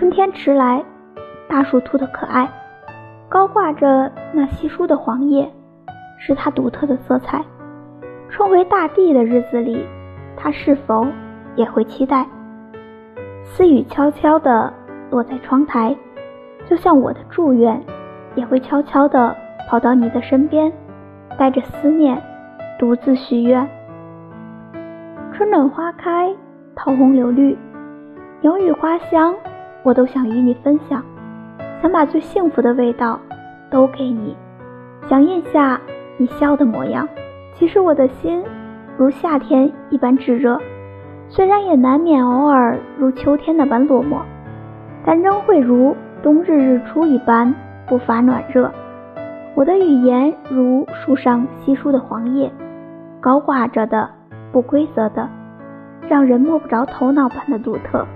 春天迟来，大树秃得可爱，高挂着那稀疏的黄叶，是它独特的色彩。重回大地的日子里，它是否也会期待？私语悄悄地落在窗台，就像我的祝愿，也会悄悄地跑到你的身边，带着思念，独自许愿。春暖花开，桃红柳绿，鸟语花香，我都想与你分享，想把最幸福的味道都给你，想印下你笑的模样。其实我的心如夏天一般炙热，虽然也难免偶尔如秋天那般落寞，但仍会如冬日日出一般不乏暖热。我的语言如树上稀疏的黄叶，高挂着的，不规则的，让人摸不着头脑般的独特。